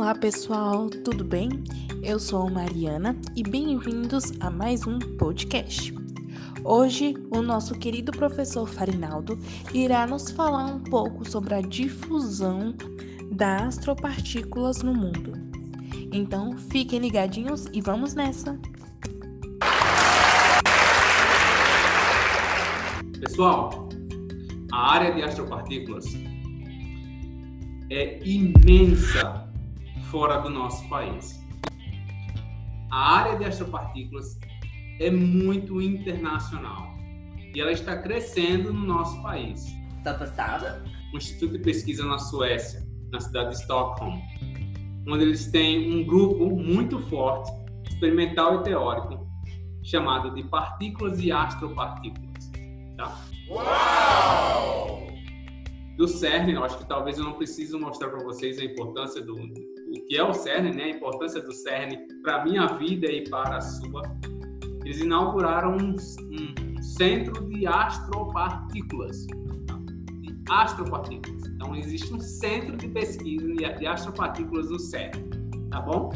Olá pessoal, tudo bem? Eu sou Mariana e bem-vindos a mais um podcast. Hoje, o nosso querido professor Farinaldo irá nos falar um pouco sobre a difusão das astropartículas no mundo. Então, fiquem ligadinhos e vamos nessa! Pessoal, a área de astropartículas é imensa fora do nosso país. A área de astropartículas é muito internacional e ela está crescendo no nosso país. Tá passada? Um instituto de pesquisa na Suécia, na cidade de Stockholm, onde eles têm um grupo muito forte, experimental e teórico, chamado de partículas e astropartículas. Tá? Uau! do CERN, eu acho que talvez eu não precise mostrar para vocês a importância do o que é o CERN, né? A importância do CERN para a minha vida e para a sua. Eles inauguraram um, um centro de astropartículas, de astropartículas. Então existe um centro de pesquisa de astropartículas no CERN, tá bom?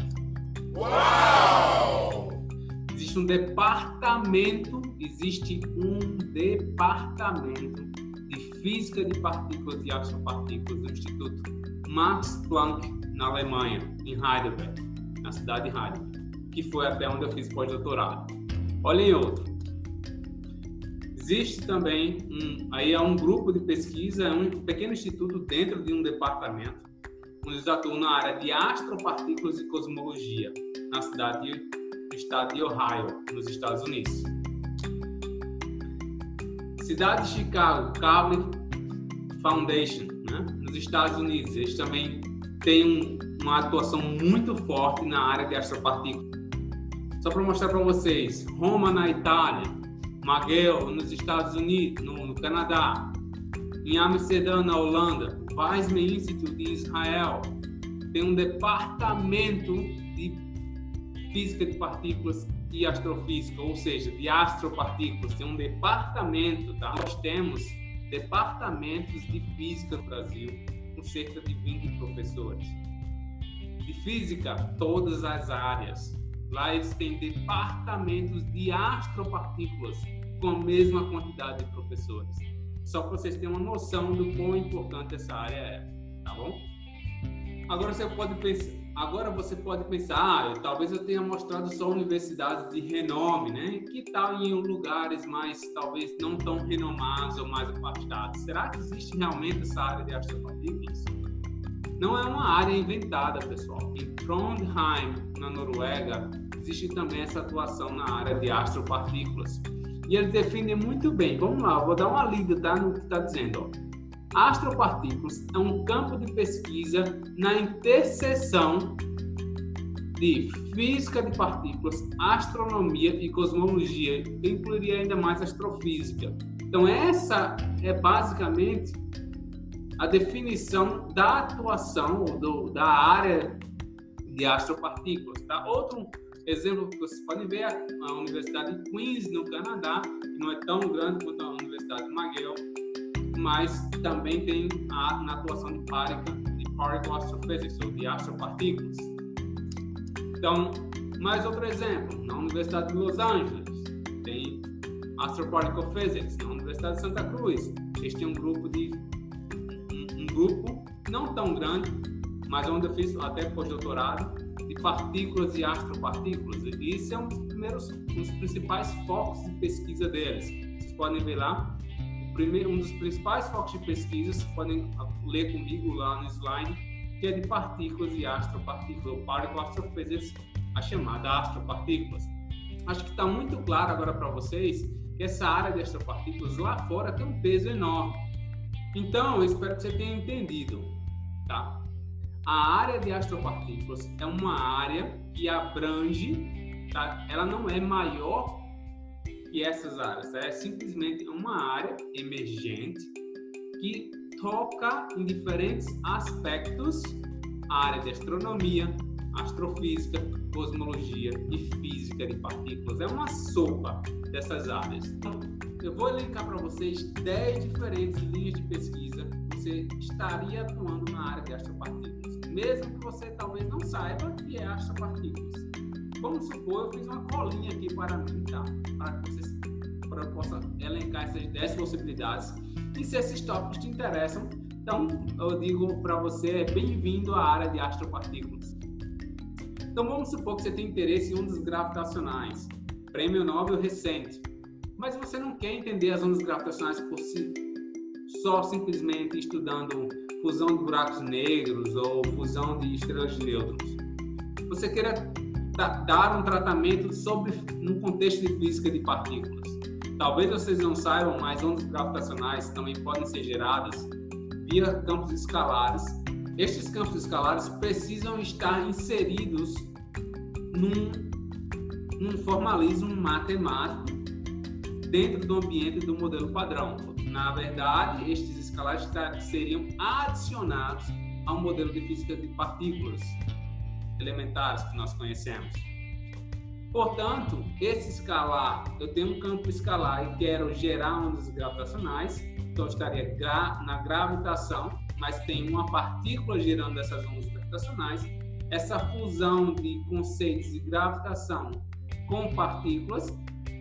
Uau! Existe um departamento, existe um departamento Física de Partículas e Astropartículas do Instituto Max Planck, na Alemanha, em Heidelberg, na cidade de Heidelberg, que foi até onde eu fiz pós-doutorado. Olhem outro. Existe também um, aí é um grupo de pesquisa, é um pequeno instituto dentro de um departamento, onde eles atuam na área de astropartículas e cosmologia, na cidade do estado de Ohio, nos Estados Unidos. Cidade de Chicago, Cable Foundation, né? nos Estados Unidos. Eles também têm um, uma atuação muito forte na área de astropartículas. Só para mostrar para vocês, Roma na Itália, McGill nos Estados Unidos, no, no Canadá, em Amsterdã na Holanda, Weizmann Institute em Israel, tem um departamento de física de partículas e astrofísica, ou seja, de astropartículas. Tem um departamento, tá? Nós temos departamentos de física no Brasil, com cerca de 20 professores. De física, todas as áreas. Lá eles têm departamentos de astropartículas com a mesma quantidade de professores. Só para vocês terem uma noção do quão importante essa área é, tá bom? Agora você pode pensar, Agora você pode pensar, ah, talvez eu tenha mostrado só universidades de renome, né? Que tal em lugares mais, talvez não tão renomados ou mais afastados? Será que existe realmente essa área de astropartículas? Não é uma área inventada, pessoal. Em Trondheim, na Noruega, existe também essa atuação na área de astropartículas. E eles definem muito bem. Vamos lá, vou dar uma lida tá, no que está dizendo. Ó. Astropartículas é um campo de pesquisa na interseção de física de partículas, astronomia e cosmologia, incluiria ainda mais astrofísica. Então, essa é basicamente a definição da atuação do, da área de astropartículas. Tá? Outro exemplo que vocês podem ver é a Universidade de Queens, no Canadá, que não é tão grande quanto a Universidade de McGill, mas também tem a, na atuação de Párica, de Particle Astrophysics, ou de astropartículas. Então, mais outro exemplo, na Universidade de Los Angeles, tem Astroparticle Physics, na Universidade de Santa Cruz, eles têm um grupo de um, um grupo não tão grande, mas onde eu fiz até pós-doutorado, de partículas e astropartículas. E isso é um dos primeiros, um dos principais focos de pesquisa deles. Vocês podem ver lá, primeiro, um dos principais focos de pesquisa, vocês podem ler comigo lá no slide, que é de partículas e astropartículas, o Particle Astrophysics, a chamada astropartículas. Acho que está muito claro agora para vocês que essa área de astropartículas lá fora tem um peso enorme. Então, eu espero que você tenha entendido, tá? A área de astropartículas é uma área que abrange, tá? Ela não é maior que essas áreas. É simplesmente uma área emergente que toca em diferentes aspectos a área de astronomia, astrofísica, cosmologia e física de partículas. É uma sopa dessas áreas. Então, eu vou elencar para vocês 10 diferentes linhas de pesquisa que você estaria atuando na área de astropartículas. mesmo que você talvez não saiba que é astropartículas. Vamos supor, eu fiz uma colinha aqui para mim, tá? Para que vocês para eu possa elencar essas 10 possibilidades. E se esses tópicos te interessam, então eu digo para você, é bem-vindo à área de astropartículas. Então vamos supor que você tem interesse em ondas gravitacionais, prêmio Nobel recente, mas você não quer entender as ondas gravitacionais por si, só simplesmente estudando fusão de buracos negros ou fusão de estrelas de nêutrons. Você queira dar um tratamento sobre no contexto de física de partículas. Talvez vocês não saibam, mas ondas gravitacionais também podem ser geradas via campos escalares. Estes campos escalares precisam estar inseridos num, num formalismo matemático dentro do ambiente do modelo padrão. Na verdade, estes escalares seriam adicionados ao modelo de física de partículas elementares que nós conhecemos. Portanto, esse escalar, eu tenho um campo escalar e quero gerar ondas gravitacionais, então estaria gra na gravitação, mas tem uma partícula gerando essas ondas gravitacionais. Essa fusão de conceitos de gravitação com partículas,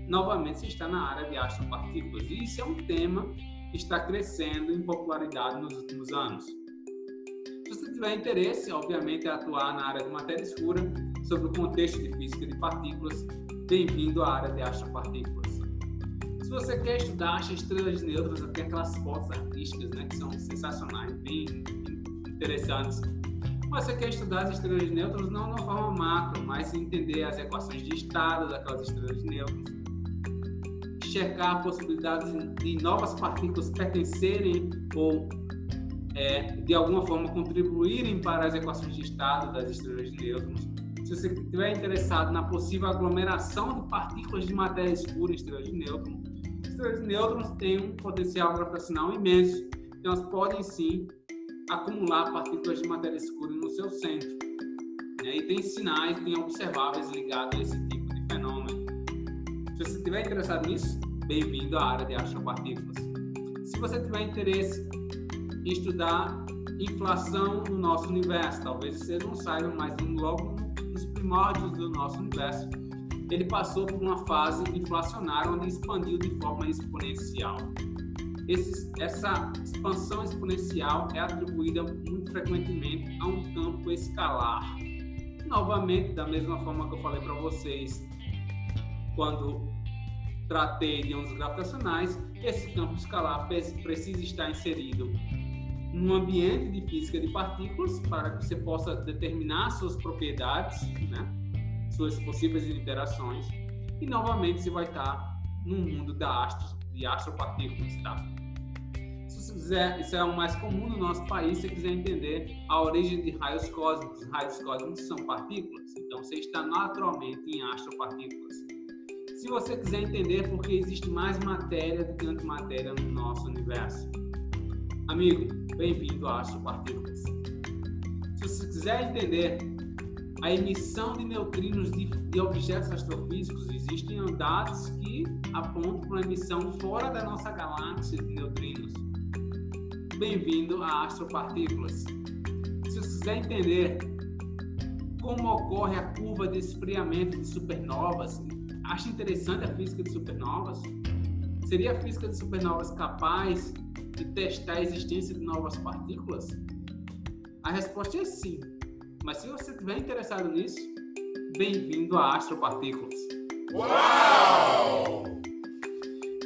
novamente está na área de astropartículas. E isso é um tema que está crescendo em popularidade nos últimos anos. Tiver interesse, obviamente, atuar na área de matéria escura, sobre o contexto de física de partículas, bem-vindo à área de astropartículas. Se você quer estudar as estrelas neutras, tem aquelas fotos artísticas né, que são sensacionais, bem interessantes. Mas você quer estudar as estrelas neutras não de uma forma macro, mas entender as equações de estado daquelas estrelas neutras, checar possibilidades de novas partículas pertencerem ou é, de alguma forma contribuírem para as equações de estado das estrelas neutras se você estiver interessado na possível aglomeração de partículas de matéria escura em estrelas de nêutrons, estrelas de nêutrons têm um potencial gravitacional imenso, então elas podem sim acumular partículas de matéria escura no seu centro. E tem sinais bem observáveis ligados a esse tipo de fenômeno. Se você estiver interessado nisso, bem-vindo à área de astropartículas. Se você tiver interesse estudar inflação no nosso universo, talvez você não saiba, mas logo primórdios do nosso universo, ele passou por uma fase inflacionária onde expandiu de forma exponencial. Esse, essa expansão exponencial é atribuída muito frequentemente a um campo escalar. Novamente, da mesma forma que eu falei para vocês quando tratei de ondas gravitacionais, esse campo escalar precisa estar inserido num ambiente de física de partículas para que você possa determinar suas propriedades, né? suas possíveis interações. E novamente você vai estar no mundo da astro, de astropartículas, tá? Se você quiser, isso é o mais comum no nosso país, se você quiser entender a origem de raios cósmicos. Raios cósmicos são partículas, então você está naturalmente em astropartículas. Se você quiser entender por que existe mais matéria do que antimatéria no nosso universo, Amigo, bem-vindo a Astropartículas. Se você quiser entender a emissão de neutrinos de, de objetos astrofísicos, existem dados que apontam para uma emissão fora da nossa galáxia de neutrinos. Bem-vindo a Astropartículas. Se você quiser entender como ocorre a curva de esfriamento de supernovas, acha interessante a física de supernovas? Seria a física de supernovas capaz de testar a existência de novas partículas? A resposta é sim. Mas se você estiver interessado nisso, bem-vindo a Astropartículas. Uau!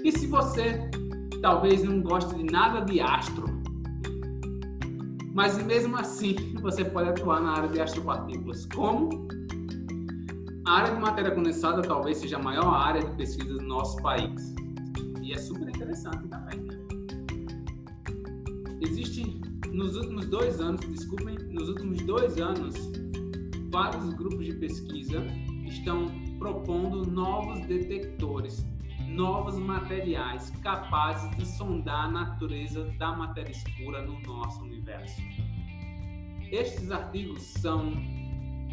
E se você talvez não goste de nada de astro, mas mesmo assim você pode atuar na área de astropartículas. Como? A área de matéria condensada talvez seja a maior área de pesquisa do nosso país. E é super interessante também. Existe nos últimos dois anos, desculpem, nos últimos dois anos, vários grupos de pesquisa estão propondo novos detectores, novos materiais capazes de sondar a natureza da matéria escura no nosso universo. Estes artigos são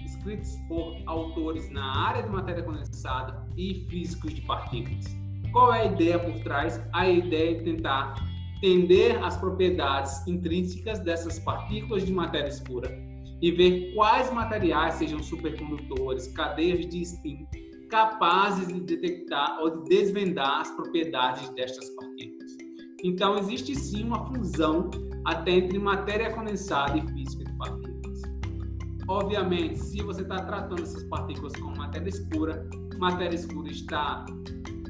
escritos por autores na área de matéria condensada e físicos de partículas. Qual é a ideia por trás? A ideia é tentar entender as propriedades intrínsecas dessas partículas de matéria escura e ver quais materiais sejam supercondutores, cadeias de spin, capazes de detectar ou de desvendar as propriedades destas partículas. Então, existe sim uma fusão até entre matéria condensada e física de partículas. Obviamente, se você está tratando essas partículas como matéria escura, matéria escura está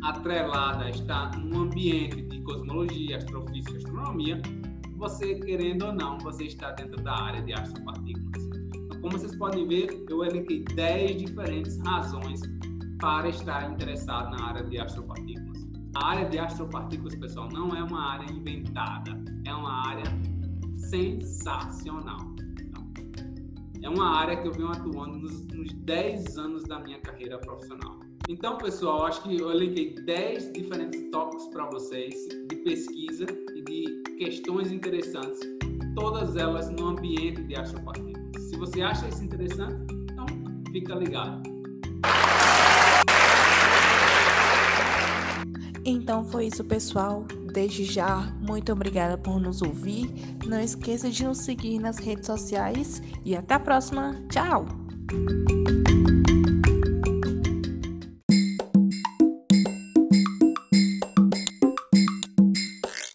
atrelada, está num ambiente de cosmologia, astrofísica, astronomia, você querendo ou não, você está dentro da área de astropartículas. Então, como vocês podem ver, eu elenquei 10 diferentes razões para estar interessado na área de astropartículas. A área de astropartículas, pessoal, não é uma área inventada, é uma área sensacional. Então, é uma área que eu venho atuando nos, nos 10 anos da minha carreira profissional. Então, pessoal, acho que eu elenquei 10 diferentes tópicos para vocês de pesquisa e de questões interessantes, todas elas no ambiente de astropartículas. Se você acha isso interessante, então fica ligado. Então foi isso, pessoal. Desde já, muito obrigada por nos ouvir. Não esqueça de nos seguir nas redes sociais e até a próxima. Tchau!